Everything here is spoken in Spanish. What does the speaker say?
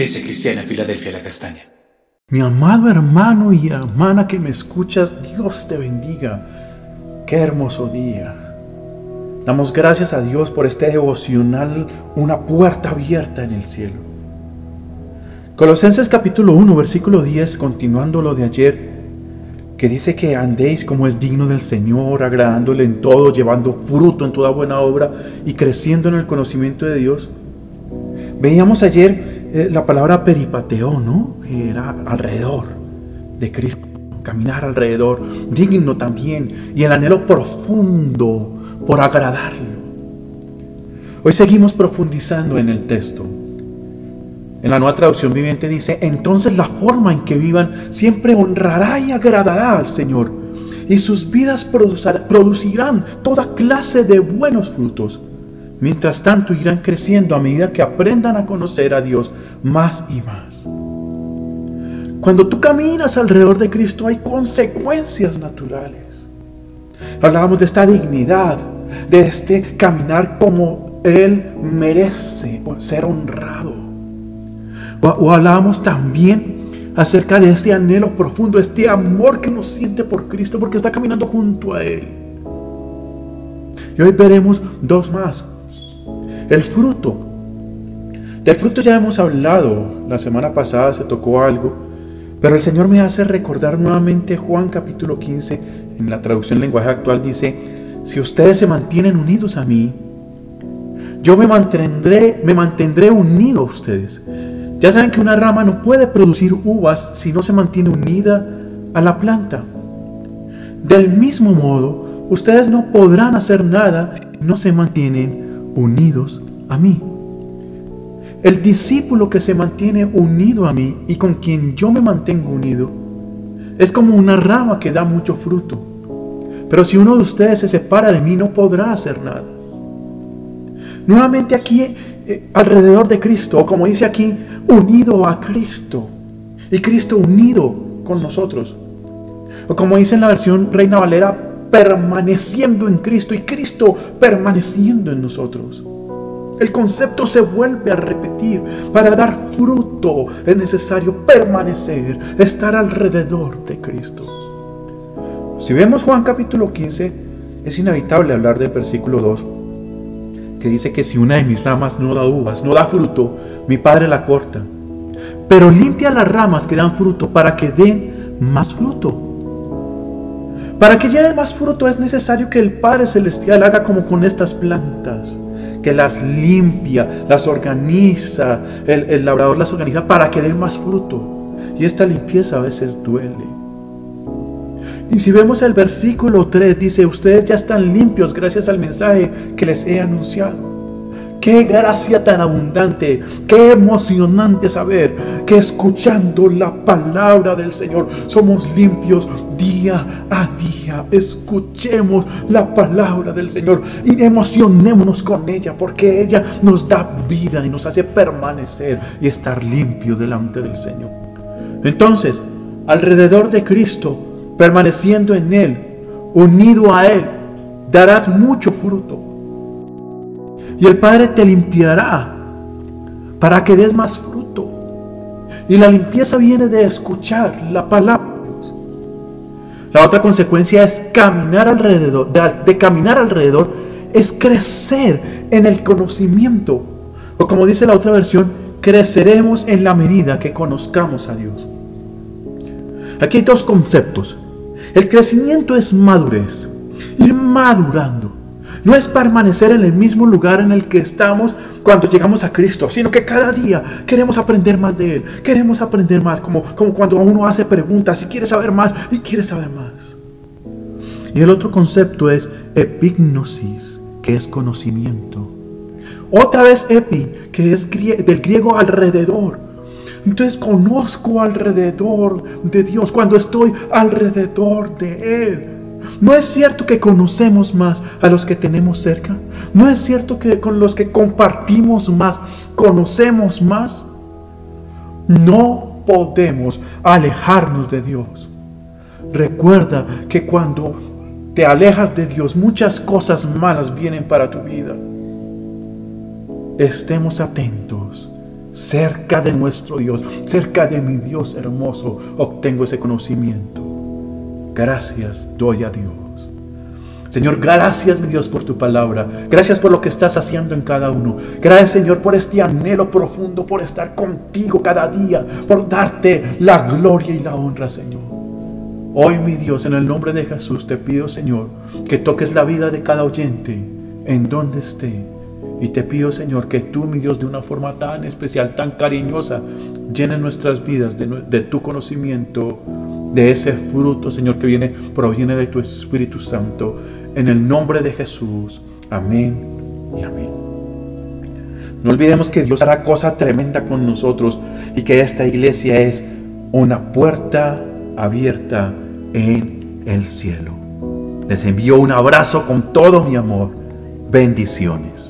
Iglesia Cristiana Filadelfia La Castaña. Mi amado hermano y hermana que me escuchas, Dios te bendiga. Qué hermoso día. Damos gracias a Dios por este devocional, una puerta abierta en el cielo. Colosenses capítulo 1, versículo 10, continuando lo de ayer, que dice que andéis como es digno del Señor, agradándole en todo, llevando fruto en toda buena obra y creciendo en el conocimiento de Dios. Veíamos ayer eh, la palabra peripateo, ¿no? Que era alrededor de Cristo, caminar alrededor, digno también, y el anhelo profundo por agradarlo. Hoy seguimos profundizando en el texto. En la nueva traducción viviente dice, entonces la forma en que vivan siempre honrará y agradará al Señor, y sus vidas producirán toda clase de buenos frutos Mientras tanto irán creciendo a medida que aprendan a conocer a Dios más y más. Cuando tú caminas alrededor de Cristo hay consecuencias naturales. Hablábamos de esta dignidad, de este caminar como Él merece ser honrado. O, hablábamos también acerca de este anhelo profundo, este amor que uno siente por Cristo porque está caminando junto a Él. Y hoy veremos dos más. El fruto. Del fruto ya hemos hablado. La semana pasada se tocó algo. Pero el Señor me hace recordar nuevamente Juan capítulo 15. En la traducción lenguaje actual dice, si ustedes se mantienen unidos a mí, yo me mantendré, me mantendré unido a ustedes. Ya saben que una rama no puede producir uvas si no se mantiene unida a la planta. Del mismo modo, ustedes no podrán hacer nada si no se mantienen unidos a mí. El discípulo que se mantiene unido a mí y con quien yo me mantengo unido es como una rama que da mucho fruto. Pero si uno de ustedes se separa de mí no podrá hacer nada. Nuevamente aquí eh, alrededor de Cristo, o como dice aquí, unido a Cristo. Y Cristo unido con nosotros. O como dice en la versión Reina Valera, permaneciendo en Cristo y Cristo permaneciendo en nosotros. El concepto se vuelve a repetir. Para dar fruto es necesario permanecer, estar alrededor de Cristo. Si vemos Juan capítulo 15, es inevitable hablar del versículo 2, que dice que si una de mis ramas no da uvas, no da fruto, mi Padre la corta. Pero limpia las ramas que dan fruto para que den más fruto. Para que lleven más fruto es necesario que el Padre Celestial haga como con estas plantas, que las limpia, las organiza, el, labrador las organiza para que den más fruto. Y esta limpieza a veces duele. Y si vemos el versículo 3, dice, ustedes ya están limpios gracias al mensaje que les he anunciado. Qué gracia tan abundante, qué emocionante saber que escuchando la palabra del Señor somos limpios día a día. Escuchemos la palabra del Señor y emocionémonos con ella porque ella nos da vida y nos hace permanecer y estar limpio delante del Señor. Entonces, alrededor de Cristo, permaneciendo en Él, unido a Él, darás mucho fruto y el Padre te limpiará para que des más fruto. Y la limpieza viene de escuchar la palabra de. La otra consecuencia es caminar alrededor, de, caminar alrededor es crecer en el conocimiento. O como dice la otra versión, creceremos en la medida que conozcamos a Dios. Aquí hay dos conceptos. El crecimiento es madurez, ir madurando. No es permanecer en el mismo lugar en el que estamos cuando llegamos a Cristo, sino que cada día queremos aprender más de Él. Queremos aprender más, como, como cuando uno hace preguntas y quiere saber más y quiere saber más. Y el otro concepto es epignosis, que es conocimiento. Otra vez epi, que es del griego alrededor. Entonces conozco alrededor de Dios cuando estoy alrededor de Él. ¿No es cierto que conocemos más a los que tenemos cerca? ¿No es cierto que con los que compartimos más, conocemos más? No podemos alejarnos de Dios. Recuerda que cuando te alejas de Dios, muchas cosas malas vienen para tu vida. Estemos atentos, cerca de nuestro Dios, cerca de mi Dios hermoso, obtengo ese conocimiento. Gracias doy a Dios. Señor, gracias mi Dios por tu palabra. Gracias por lo que estás haciendo en cada uno. Gracias Señor por este anhelo profundo, por estar contigo cada día, por darte la gloria y la honra, Señor. Hoy mi Dios, en el nombre de Jesús, te pido Señor que toques la vida de cada oyente en donde esté. Y te pido Señor que tú mi Dios de una forma tan especial, tan cariñosa, llene nuestras vidas de, de tu conocimiento, de ese fruto Señor que viene, proviene de tu Espíritu Santo en el nombre de Jesús. Amén y amén. No olvidemos que Dios hará cosa tremenda con nosotros y que esta iglesia es una puerta abierta en el cielo. Les envío un abrazo con todo mi amor. Bendiciones.